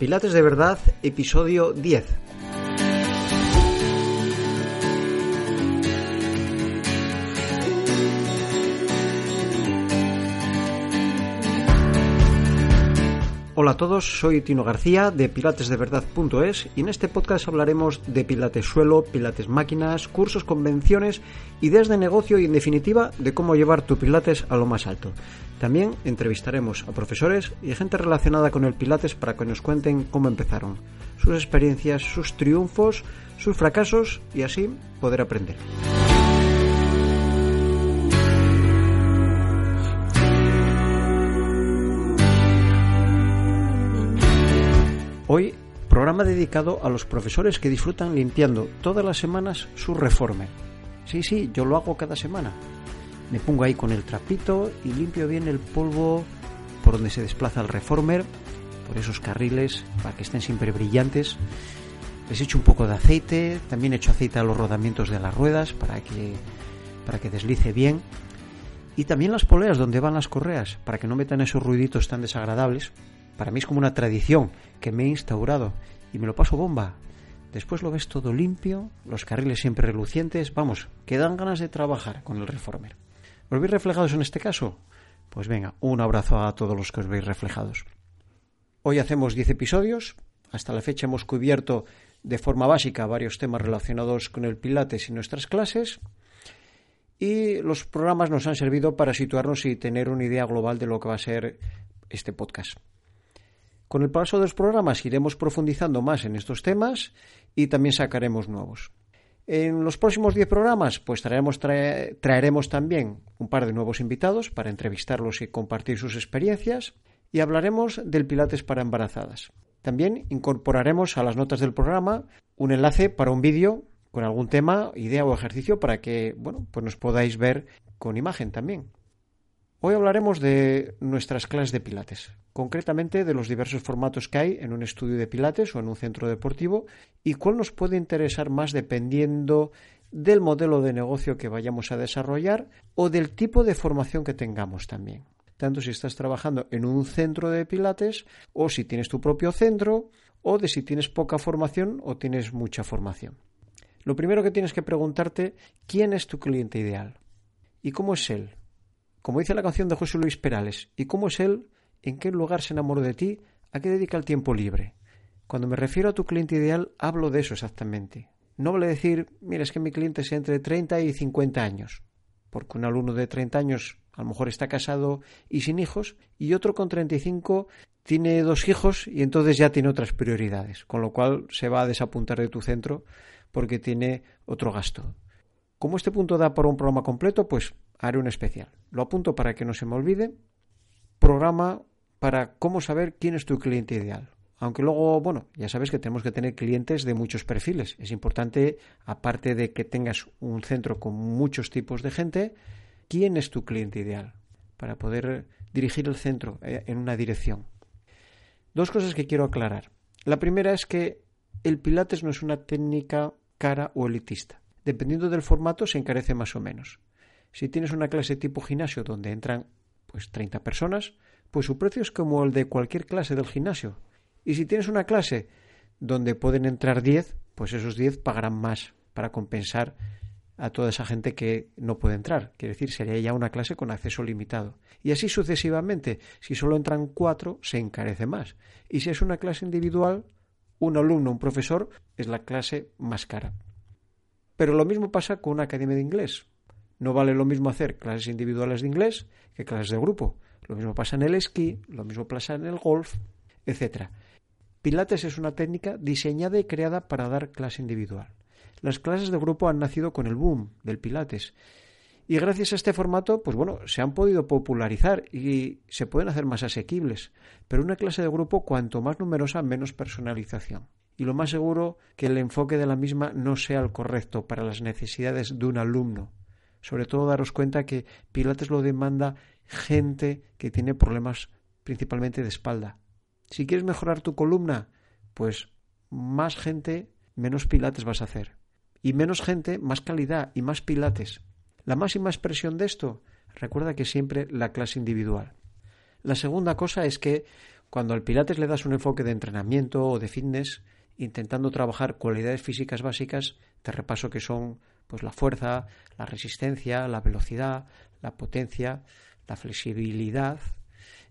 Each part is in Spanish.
Pilates de Verdad, episodio 10. Hola a todos, soy Tino García de pilatesdeverdad.es y en este podcast hablaremos de pilates suelo, pilates máquinas, cursos, convenciones, ideas de negocio y en definitiva de cómo llevar tu pilates a lo más alto. También entrevistaremos a profesores y gente relacionada con el pilates para que nos cuenten cómo empezaron, sus experiencias, sus triunfos, sus fracasos y así poder aprender. Programa dedicado a los profesores que disfrutan limpiando todas las semanas su reformer. Sí, sí, yo lo hago cada semana. Me pongo ahí con el trapito y limpio bien el polvo por donde se desplaza el reformer, por esos carriles, para que estén siempre brillantes. Les echo un poco de aceite, también echo aceite a los rodamientos de las ruedas para que, para que deslice bien. Y también las poleas donde van las correas, para que no metan esos ruiditos tan desagradables, para mí es como una tradición que me he instaurado y me lo paso bomba. Después lo ves todo limpio, los carriles siempre relucientes, vamos, que dan ganas de trabajar con el reformer. ¿Os veis reflejados en este caso? Pues venga, un abrazo a todos los que os veis reflejados. Hoy hacemos 10 episodios. Hasta la fecha hemos cubierto de forma básica varios temas relacionados con el Pilates y nuestras clases. Y los programas nos han servido para situarnos y tener una idea global de lo que va a ser este podcast. Con el paso de los programas iremos profundizando más en estos temas y también sacaremos nuevos. En los próximos 10 programas, pues traeremos, también un par de nuevos invitados para entrevistarlos y compartir sus experiencias y hablaremos del Pilates para embarazadas. También incorporaremos a las notas del programa un enlace para un vídeo con algún tema, idea o ejercicio para que, bueno, pues nos podáis ver con imagen también. Hoy hablaremos de nuestras clases de Pilates, concretamente de los diversos formatos que hay en un estudio de Pilates o en un centro deportivo y cuál nos puede interesar más dependiendo del modelo de negocio que vayamos a desarrollar o del tipo de formación que tengamos también. Tanto si estás trabajando en un centro de Pilates o si tienes tu propio centro o de si tienes poca formación o tienes mucha formación. Lo primero que tienes que preguntarte, ¿quién es tu cliente ideal? ¿Y cómo es él? Como dice la canción de José Luis Perales, ¿y cómo es él? ¿En qué lugar se enamoró de ti? ¿A qué dedica el tiempo libre? Cuando me refiero a tu cliente ideal, hablo de eso exactamente. No vale decir, mira, es que mi cliente sea entre 30 y 50 años, porque un alumno de 30 años a lo mejor está casado y sin hijos, y otro con 35 tiene dos hijos y entonces ya tiene otras prioridades, con lo cual se va a desapuntar de tu centro porque tiene otro gasto. Como este punto da por un programa completo, pues haré un especial. Lo apunto para que no se me olvide. Programa para cómo saber quién es tu cliente ideal. Aunque luego, bueno, ya sabes que tenemos que tener clientes de muchos perfiles. Es importante, aparte de que tengas un centro con muchos tipos de gente, quién es tu cliente ideal para poder dirigir el centro eh, en una dirección. Dos cosas que quiero aclarar. La primera es que el Pilates no es una técnica cara o elitista dependiendo del formato, se encarece más o menos. Si tienes una clase tipo gimnasio donde entran pues 30 personas, pues su precio es como el de cualquier clase del gimnasio. Y si tienes una clase donde pueden entrar 10, pues esos 10 pagarán más para compensar a toda esa gente que no puede entrar. Quiere decir, sería ya una clase con acceso limitado. Y así sucesivamente. Si solo entran 4, se encarece más. Y si es una clase individual, un alumno, un profesor, es la clase más cara. Pero lo mismo pasa con una academia de inglés. No vale lo mismo hacer clases individuales de inglés que clases de grupo. Lo mismo pasa en el esquí, lo mismo pasa en el golf, etc. Pilates es una técnica diseñada y creada para dar clase individual. Las clases de grupo han nacido con el boom del Pilates Y gracias a este formato, pues bueno, se han podido popularizar y se pueden hacer más asequibles. Pero una clase de grupo, cuanto más numerosa, menos personalización. Y lo más seguro que el enfoque de la misma no sea el correcto para las necesidades de un alumno. Sobre todo daros cuenta que Pilates lo demanda gente que tiene problemas principalmente de espalda. Si quieres mejorar tu columna, pues más gente, menos pilates vas a hacer. Y menos gente, más calidad y más pilates. La máxima expresión de esto, recuerda que siempre la clase individual. La segunda cosa es que cuando al pilates le das un enfoque de entrenamiento o de fitness, intentando trabajar cualidades físicas básicas, te repaso que son pues la fuerza, la resistencia, la velocidad, la potencia, la flexibilidad.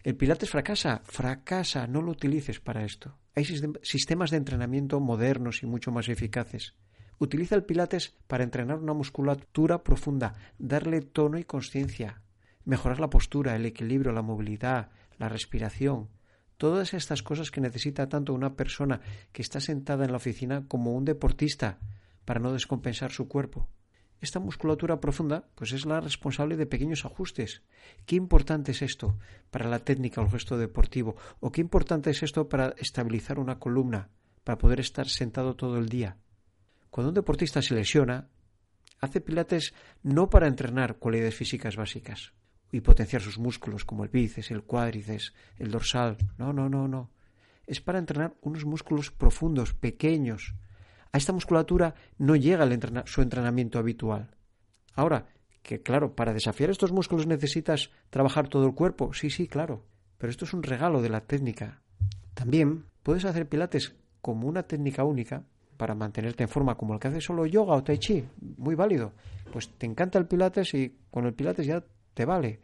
El pilates fracasa, fracasa, no lo utilices para esto. Hay sistemas de entrenamiento modernos y mucho más eficaces. Utiliza el pilates para entrenar una musculatura profunda, darle tono y conciencia, mejorar la postura, el equilibrio, la movilidad, la respiración, todas estas cosas que necesita tanto una persona que está sentada en la oficina como un deportista para no descompensar su cuerpo. Esta musculatura profunda pues es la responsable de pequeños ajustes. ¿Qué importante es esto para la técnica o el gesto deportivo? ¿O qué importante es esto para estabilizar una columna, para poder estar sentado todo el día? Cuando un deportista se lesiona, hace pilates no para entrenar cualidades físicas básicas y potenciar sus músculos como el bíceps, el cuádriceps, el dorsal. No, no, no, no. Es para entrenar unos músculos profundos, pequeños. A esta musculatura no llega su entrenamiento habitual. Ahora, que claro, para desafiar estos músculos necesitas trabajar todo el cuerpo. Sí, sí, claro. Pero esto es un regalo de la técnica. También puedes hacer pilates como una técnica única para mantenerte en forma, como el que hace solo yoga o tai chi, muy válido. Pues te encanta el pilates y con el pilates ya te vale.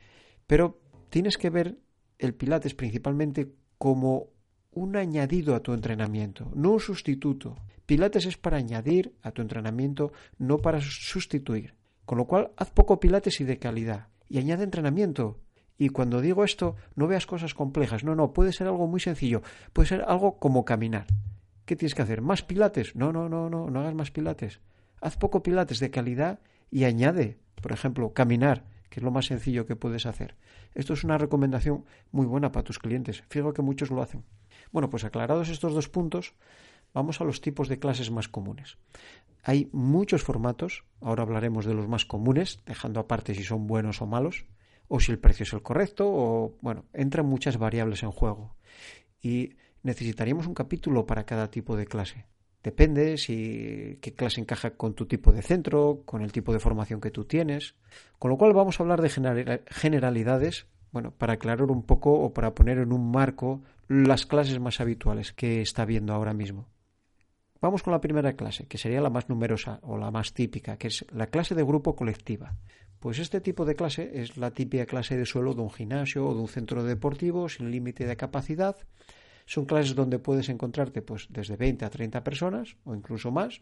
Pero tienes que ver el pilates principalmente como un añadido a tu entrenamiento, no un sustituto. Pilates es para añadir a tu entrenamiento, no para sustituir. Con lo cual, haz poco pilates y de calidad. Y añade entrenamiento. Y cuando digo esto, no veas cosas complejas. No, no, puede ser algo muy sencillo. Puede ser algo como caminar. ¿Qué tienes que hacer? ¿Más pilates? No, no, no, no, no hagas más pilates. Haz poco pilates de calidad y añade, por ejemplo, caminar, que es lo más sencillo que puedes hacer. Esto es una recomendación muy buena para tus clientes. Fijo que muchos lo hacen. Bueno, pues aclarados estos dos puntos, vamos a los tipos de clases más comunes. Hay muchos formatos, ahora hablaremos de los más comunes, dejando aparte si son buenos o malos, o si el precio es el correcto, o bueno, entran muchas variables en juego. Y necesitaríamos un capítulo para cada tipo de clase. Depende si qué clase encaja con tu tipo de centro, con el tipo de formación que tú tienes. Con lo cual vamos a hablar de generalidades, bueno, para aclarar un poco o para poner en un marco las clases más habituales que está viendo ahora mismo. Vamos con la primera clase, que sería la más numerosa o la más típica, que es la clase de grupo colectiva. Pues este tipo de clase es la típica clase de suelo de un gimnasio o de un centro deportivo sin límite de capacidad son clases donde puedes encontrarte pues desde 20 a 30 personas o incluso más,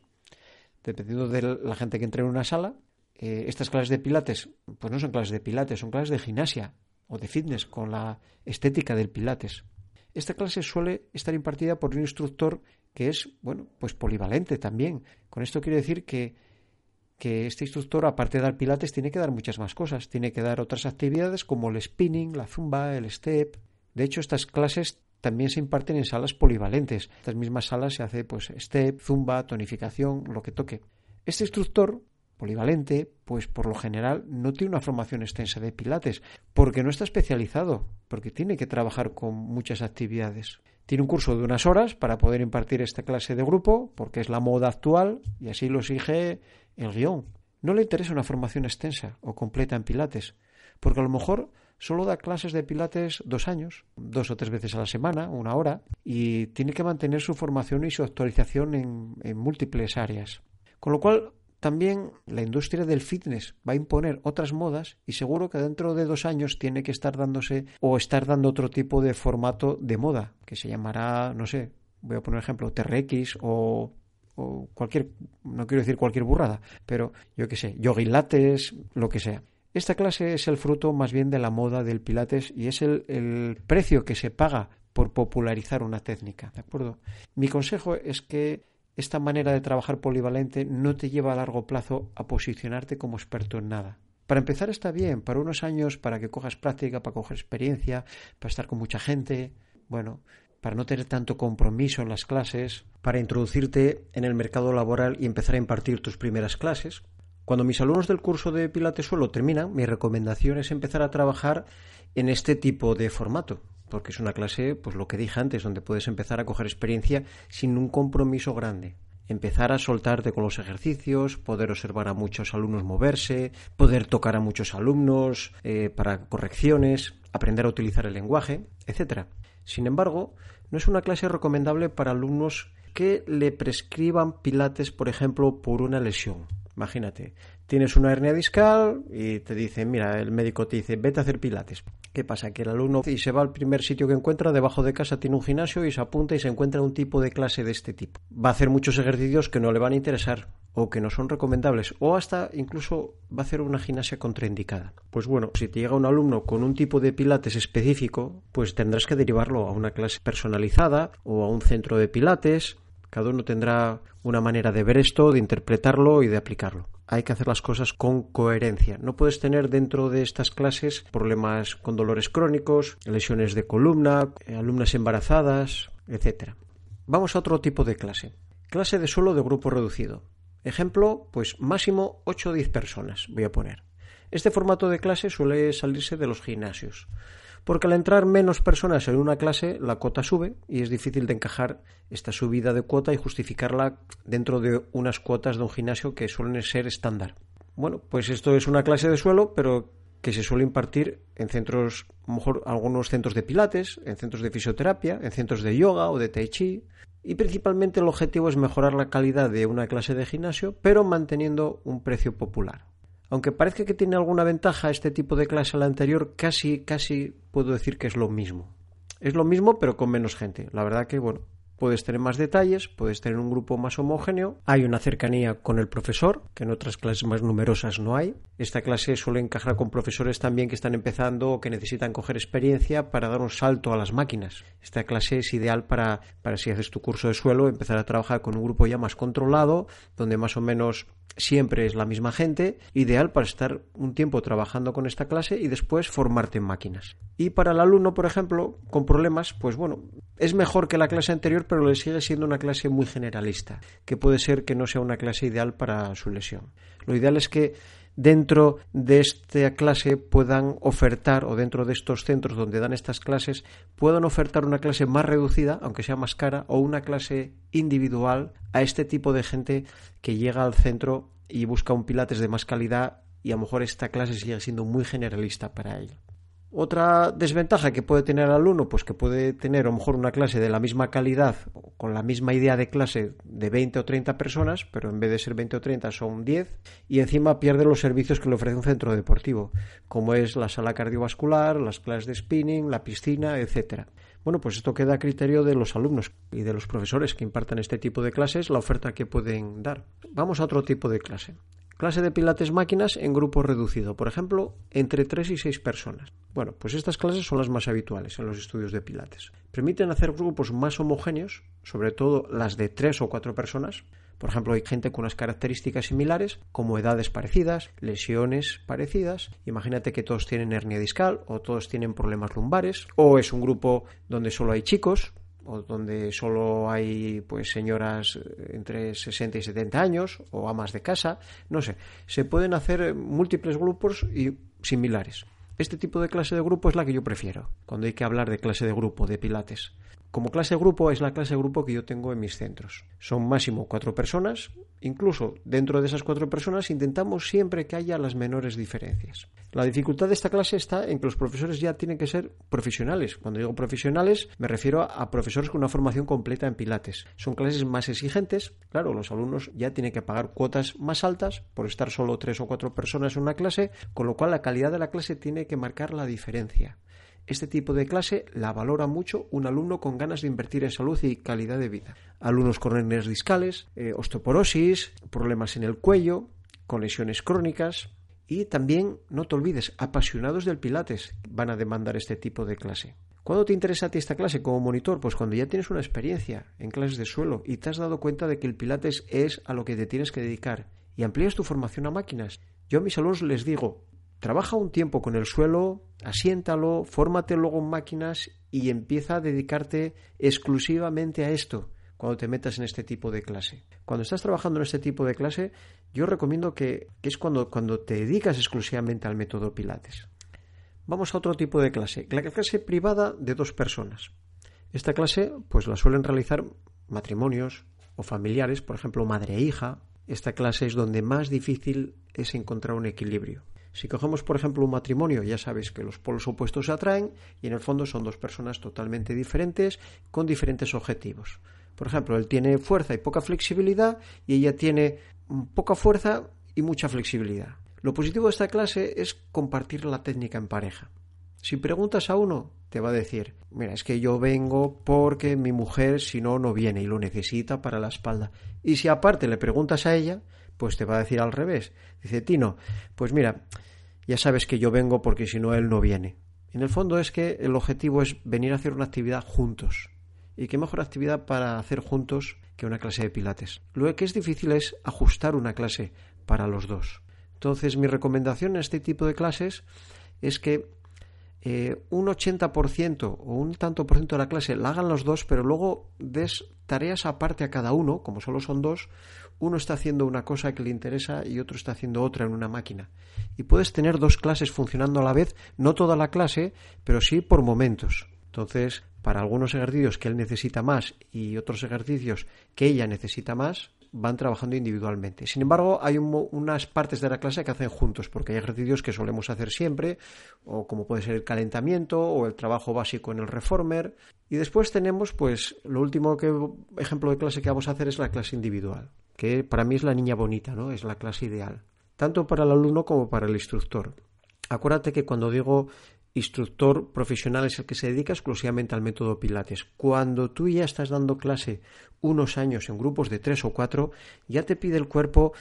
dependiendo de la gente que entre en una sala. Eh, estas clases de pilates, pues no son clases de pilates, son clases de gimnasia o de fitness con la estética del pilates. Esta clase suele estar impartida por un instructor que es, bueno, pues polivalente también. Con esto quiero decir que, que este instructor, aparte de dar pilates, tiene que dar muchas más cosas. Tiene que dar otras actividades como el spinning, la zumba, el step. De hecho, estas clases también se imparten en salas polivalentes. En estas mismas salas se hace pues step, zumba, tonificación, lo que toque. Este instructor polivalente, pues por lo general no tiene una formación extensa de pilates, porque no está especializado, porque tiene que trabajar con muchas actividades. Tiene un curso de unas horas para poder impartir esta clase de grupo, porque es la moda actual y así lo exige el guion. No le interesa una formación extensa o completa en pilates, porque a lo mejor solo da clases de pilates dos años, dos o tres veces a la semana, una hora, y tiene que mantener su formación y su actualización en, múltiples áreas. Con lo cual, también la industria del fitness va a imponer otras modas y seguro que dentro de dos años tiene que estar dándose o estar dando otro tipo de formato de moda, que se llamará, no sé, voy a poner ejemplo, TRX o, o cualquier, no quiero decir cualquier burrada, pero yo qué sé, yogilates, lo que sea. Esta clase es el fruto más bien de la moda del Pilates y es el, precio que se paga por popularizar una técnica. ¿De acuerdo? Mi consejo es que esta manera de trabajar polivalente no te lleva a largo plazo a posicionarte como experto en nada. Para empezar está bien, para unos años, para que cojas práctica, para coger experiencia, para estar con mucha gente, bueno, para no tener tanto compromiso en las clases, para introducirte en el mercado laboral y empezar a impartir tus primeras clases. Cuando mis alumnos del curso de Pilates Suelo terminan, mi recomendación es empezar a trabajar en este tipo de formato, porque es una clase, pues lo que dije antes, donde puedes empezar a coger experiencia sin un compromiso grande empezar a soltarte con los ejercicios, poder observar a muchos alumnos moverse, poder tocar a muchos alumnos eh, para correcciones, aprender a utilizar el lenguaje, etc. Sin embargo, no es una clase recomendable para alumnos que le prescriban pilates, por ejemplo, por una lesión. Imagínate, tienes una hernia discal y te dicen, mira, el médico te dice, vete a hacer pilates. ¿Qué pasa? Que el alumno y se va al primer sitio que encuentra, debajo de casa tiene un gimnasio y se apunta y se encuentra un tipo de clase de este tipo. Va a hacer muchos ejercicios que no le van a interesar o que no son recomendables o hasta incluso va a hacer una gimnasia contraindicada. Pues bueno, si te llega un alumno con un tipo de pilates específico, pues tendrás que derivarlo a una clase personalizada o a un centro de pilates. Cada uno tendrá una manera de ver esto, de interpretarlo y de aplicarlo hay que hacer las cosas con coherencia. No puedes tener dentro de estas clases problemas con dolores crónicos, lesiones de columna, eh, alumnas embarazadas, etc. Vamos a otro tipo de clase. Clase de suelo de grupo reducido. Ejemplo, pues máximo 8 o 10 personas voy a poner. Este formato de clase suele salirse de los gimnasios porque al entrar menos personas en una clase la cuota sube y es difícil de encajar esta subida de cuota y justificarla dentro de unas cuotas de un gimnasio que suelen ser estándar. Bueno, pues esto es una clase de suelo, pero que se suele impartir en centros, a lo mejor algunos centros de pilates, en centros de fisioterapia, en centros de yoga o de tai chi, y principalmente el objetivo es mejorar la calidad de una clase de gimnasio, pero manteniendo un precio popular. Aunque parezca que tiene alguna ventaja este tipo de clase a la anterior, casi, casi puedo decir que es lo mismo. Es lo mismo, pero con menos gente. La verdad que, bueno, puedes tener más detalles, puedes tener un grupo más homogéneo, hay una cercanía con el profesor, que en otras clases más numerosas no hay. Esta clase suele encajar con profesores también que están empezando o que necesitan coger experiencia para dar un salto a las máquinas. Esta clase es ideal para, para si haces tu curso de suelo, empezar a trabajar con un grupo ya más controlado, donde más o menos siempre es la misma gente, ideal para estar un tiempo trabajando con esta clase y después formarte en máquinas. Y para el alumno, por ejemplo, con problemas, pues bueno, es mejor que la clase anterior, pero le sigue siendo una clase muy generalista, que puede ser que no sea una clase ideal para su lesión. Lo ideal es que dentro de esta clase puedan ofertar, o dentro de estos centros donde dan estas clases, puedan ofertar una clase más reducida, aunque sea más cara, o una clase individual a este tipo de gente que llega al centro y busca un pilates de más calidad y a lo mejor esta clase sigue siendo muy generalista para él. Otra desventaja que puede tener el alumno, pues que puede tener a lo mejor una clase de la misma calidad, con la misma idea de clase de 20 o 30 personas, pero en vez de ser 20 o 30 son 10, y encima pierde los servicios que le ofrece un centro deportivo, como es la sala cardiovascular, las clases de spinning, la piscina, etcétera. Bueno, pues esto queda a criterio de los alumnos y de los profesores que impartan este tipo de clases, la oferta que pueden dar. Vamos a otro tipo de clase. Clase de pilates máquinas en grupo reducido, por ejemplo, entre 3 y 6 personas. Bueno, pues estas clases son las más habituales en los estudios de pilates. Permiten hacer grupos más homogéneos, sobre todo las de 3 o 4 personas. Por ejemplo, hay gente con unas características similares, como edades parecidas, lesiones parecidas. Imagínate que todos tienen hernia discal o todos tienen problemas lumbares, o es un grupo donde solo hay chicos, o donde solo hay pues señoras eh, entre 60 y 70 años o amas de casa, no sé, se pueden hacer múltiples grupos y similares. Este tipo de clase de grupo es la que yo prefiero, cuando hay que hablar de clase de grupo, de pilates. Como clase grupo es la clase grupo que yo tengo en mis centros. Son máximo cuatro personas. Incluso dentro de esas cuatro personas intentamos siempre que haya las menores diferencias. La dificultad de esta clase está en que los profesores ya tienen que ser profesionales. Cuando digo profesionales me refiero a profesores con una formación completa en pilates. Son clases más exigentes. Claro, los alumnos ya tienen que pagar cuotas más altas por estar solo tres o cuatro personas en una clase, con lo cual la calidad de la clase tiene que marcar la diferencia. Este tipo de clase la valora mucho un alumno con ganas de invertir en salud y calidad de vida. Alumnos con hernias discales, eh, osteoporosis, problemas en el cuello, con lesiones crónicas y también, no te olvides, apasionados del pilates van a demandar este tipo de clase. ¿Cuándo te interesa a ti esta clase como monitor? Pues cuando ya tienes una experiencia en clases de suelo y te has dado cuenta de que el pilates es a lo que te tienes que dedicar y amplías tu formación a máquinas. Yo a mis alumnos les digo, trabaja un tiempo con el suelo, asiéntalo, fórmate luego en máquinas y empieza a dedicarte exclusivamente a esto cuando te metas en este tipo de clase. Cuando estás trabajando en este tipo de clase, yo recomiendo que, es cuando, cuando te dedicas exclusivamente al método Pilates. Vamos a otro tipo de clase, la clase privada de dos personas. Esta clase pues la suelen realizar matrimonios o familiares, por ejemplo, madre e hija. Esta clase es donde más difícil es encontrar un equilibrio. Si cogemos, por ejemplo, un matrimonio, ya sabes que los polos opuestos se atraen y en el fondo son dos personas totalmente diferentes con diferentes objetivos. Por ejemplo, él tiene fuerza y poca flexibilidad y ella tiene poca fuerza y mucha flexibilidad. Lo positivo de esta clase es compartir la técnica en pareja. Si preguntas a uno, te va a decir, mira, es que yo vengo porque mi mujer si no, no viene y lo necesita para la espalda. Y si aparte le preguntas a ella, pues te va a decir al revés. Dice, Tino, pues mira, ya sabes que yo vengo porque si no, él no viene. En el fondo es que el objetivo es venir a hacer una actividad juntos. Y qué mejor actividad para hacer juntos que una clase de pilates. Lo que es difícil es ajustar una clase para los dos. Entonces, mi recomendación en este tipo de clases es que eh, un 80% o un tanto por ciento de la clase la hagan los dos, pero luego des tareas aparte a cada uno, como solo son dos, uno está haciendo una cosa que le interesa y otro está haciendo otra en una máquina. Y puedes tener dos clases funcionando a la vez, no toda la clase, pero sí por momentos. Entonces, para algunos ejercicios que él necesita más y otros ejercicios que ella necesita más, van trabajando individualmente. Sin embargo, hay unas partes de la clase que hacen juntos, porque hay ejercicios que solemos hacer siempre, o como puede ser el calentamiento o el trabajo básico en el reformer. Y después tenemos, pues, lo último que, ejemplo de clase que vamos a hacer es la clase individual, que para mí es la niña bonita, ¿no? Es la clase ideal, tanto para el alumno como para el instructor. Acuérdate que cuando digo instructor profesional es el que se dedica exclusivamente al método Pilates. Cuando tú ya estás dando clase unos años en grupos de tres o cuatro, ya te pide el cuerpo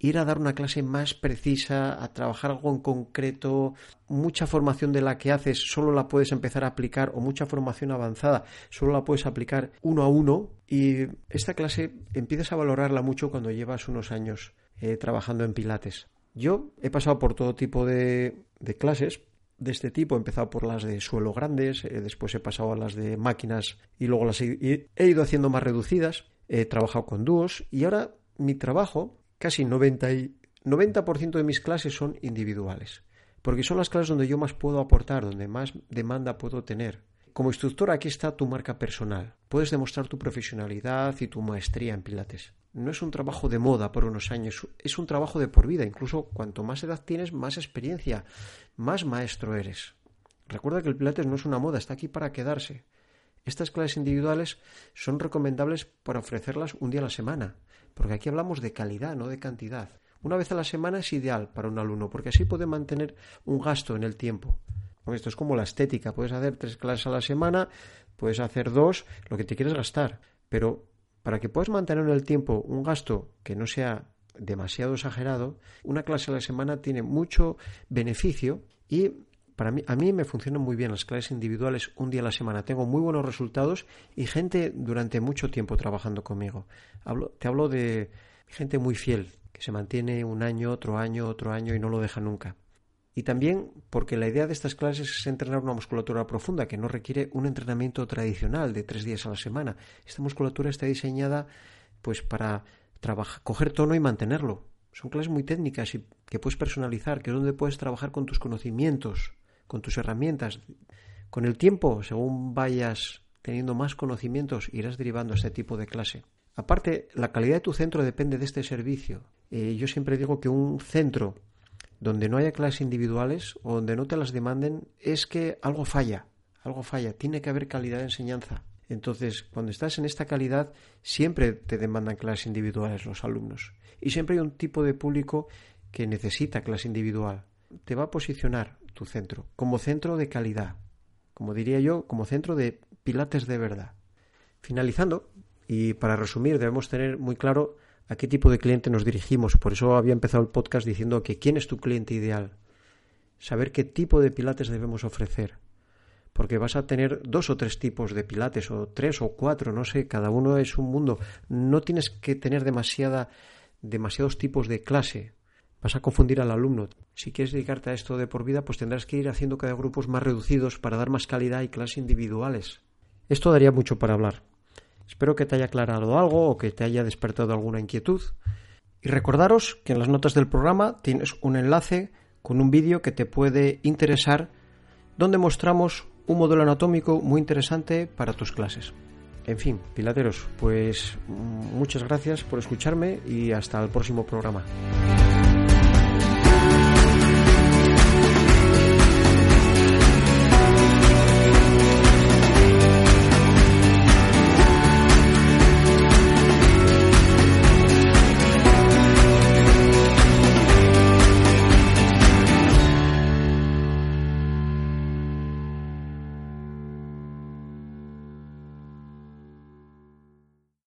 ir a dar una clase más precisa, a trabajar algo en concreto, mucha formación de la que haces solo la puedes empezar a aplicar o mucha formación avanzada solo la puedes aplicar uno a uno y esta clase empiezas a valorarla mucho cuando llevas unos años eh, trabajando en Pilates. Yo he pasado por todo tipo de, de clases, de este tipo. He empezado por las de suelo grandes, eh, después he pasado a las de máquinas y luego las he, ido haciendo más reducidas. He trabajado con dúos y ahora mi trabajo, casi 90%, y, 90 de mis clases son individuales. Porque son las clases donde yo más puedo aportar, donde más demanda puedo tener. Como instructor aquí está tu marca personal. Puedes demostrar tu profesionalidad y tu maestría en Pilates no es un trabajo de moda por unos años, es un trabajo de por vida. Incluso cuanto más edad tienes, más experiencia, más maestro eres. Recuerda que el Pilates no es una moda, está aquí para quedarse. Estas clases individuales son recomendables para ofrecerlas un día a la semana, porque aquí hablamos de calidad, no de cantidad. Una vez a la semana es ideal para un alumno, porque así puede mantener un gasto en el tiempo. Esto es como la estética, puedes hacer tres clases a la semana, puedes hacer dos, lo que te quieres gastar, pero para que puedas mantener en el tiempo un gasto que no sea demasiado exagerado, una clase a la semana tiene mucho beneficio y para mí, a mí me funcionan muy bien las clases individuales un día a la semana. Tengo muy buenos resultados y gente durante mucho tiempo trabajando conmigo. te hablo de gente muy fiel, que se mantiene un año, otro año, otro año y no lo deja nunca. Y también porque la idea de estas clases es entrenar una musculatura profunda que no requiere un entrenamiento tradicional de tres días a la semana. Esta musculatura está diseñada pues para trabajar, coger tono y mantenerlo. Son clases muy técnicas y que puedes personalizar, que es donde puedes trabajar con tus conocimientos, con tus herramientas. Con el tiempo, según vayas teniendo más conocimientos, irás derivando a este tipo de clase. Aparte, la calidad de tu centro depende de este servicio. Eh, yo siempre digo que un centro donde no haya clases individuales o donde no te las demanden, es que algo falla, algo falla, tiene que haber calidad de enseñanza. Entonces, cuando estás en esta calidad, siempre te demandan clases individuales los alumnos. Y siempre hay un tipo de público que necesita clase individual. Te va a posicionar tu centro como centro de calidad, como diría yo, como centro de pilates de verdad. Finalizando, y para resumir, debemos tener muy claro a qué tipo de cliente nos dirigimos. Por eso había empezado el podcast diciendo que quién es tu cliente ideal. Saber qué tipo de pilates debemos ofrecer. Porque vas a tener dos o tres tipos de pilates, o tres o cuatro, no sé, cada uno es un mundo. No tienes que tener demasiada, demasiados tipos de clase. Vas a confundir al alumno. Si quieres dedicarte a esto de por vida, pues tendrás que ir haciendo cada grupos más reducidos para dar más calidad y clases individuales. Esto daría mucho para hablar. Espero que te haya aclarado algo o que te haya despertado alguna inquietud. Y recordaros que en las notas del programa tienes un enlace con un vídeo que te puede interesar donde mostramos un modelo anatómico muy interesante para tus clases. En fin, pilateros, pues muchas gracias por escucharme y hasta el próximo programa.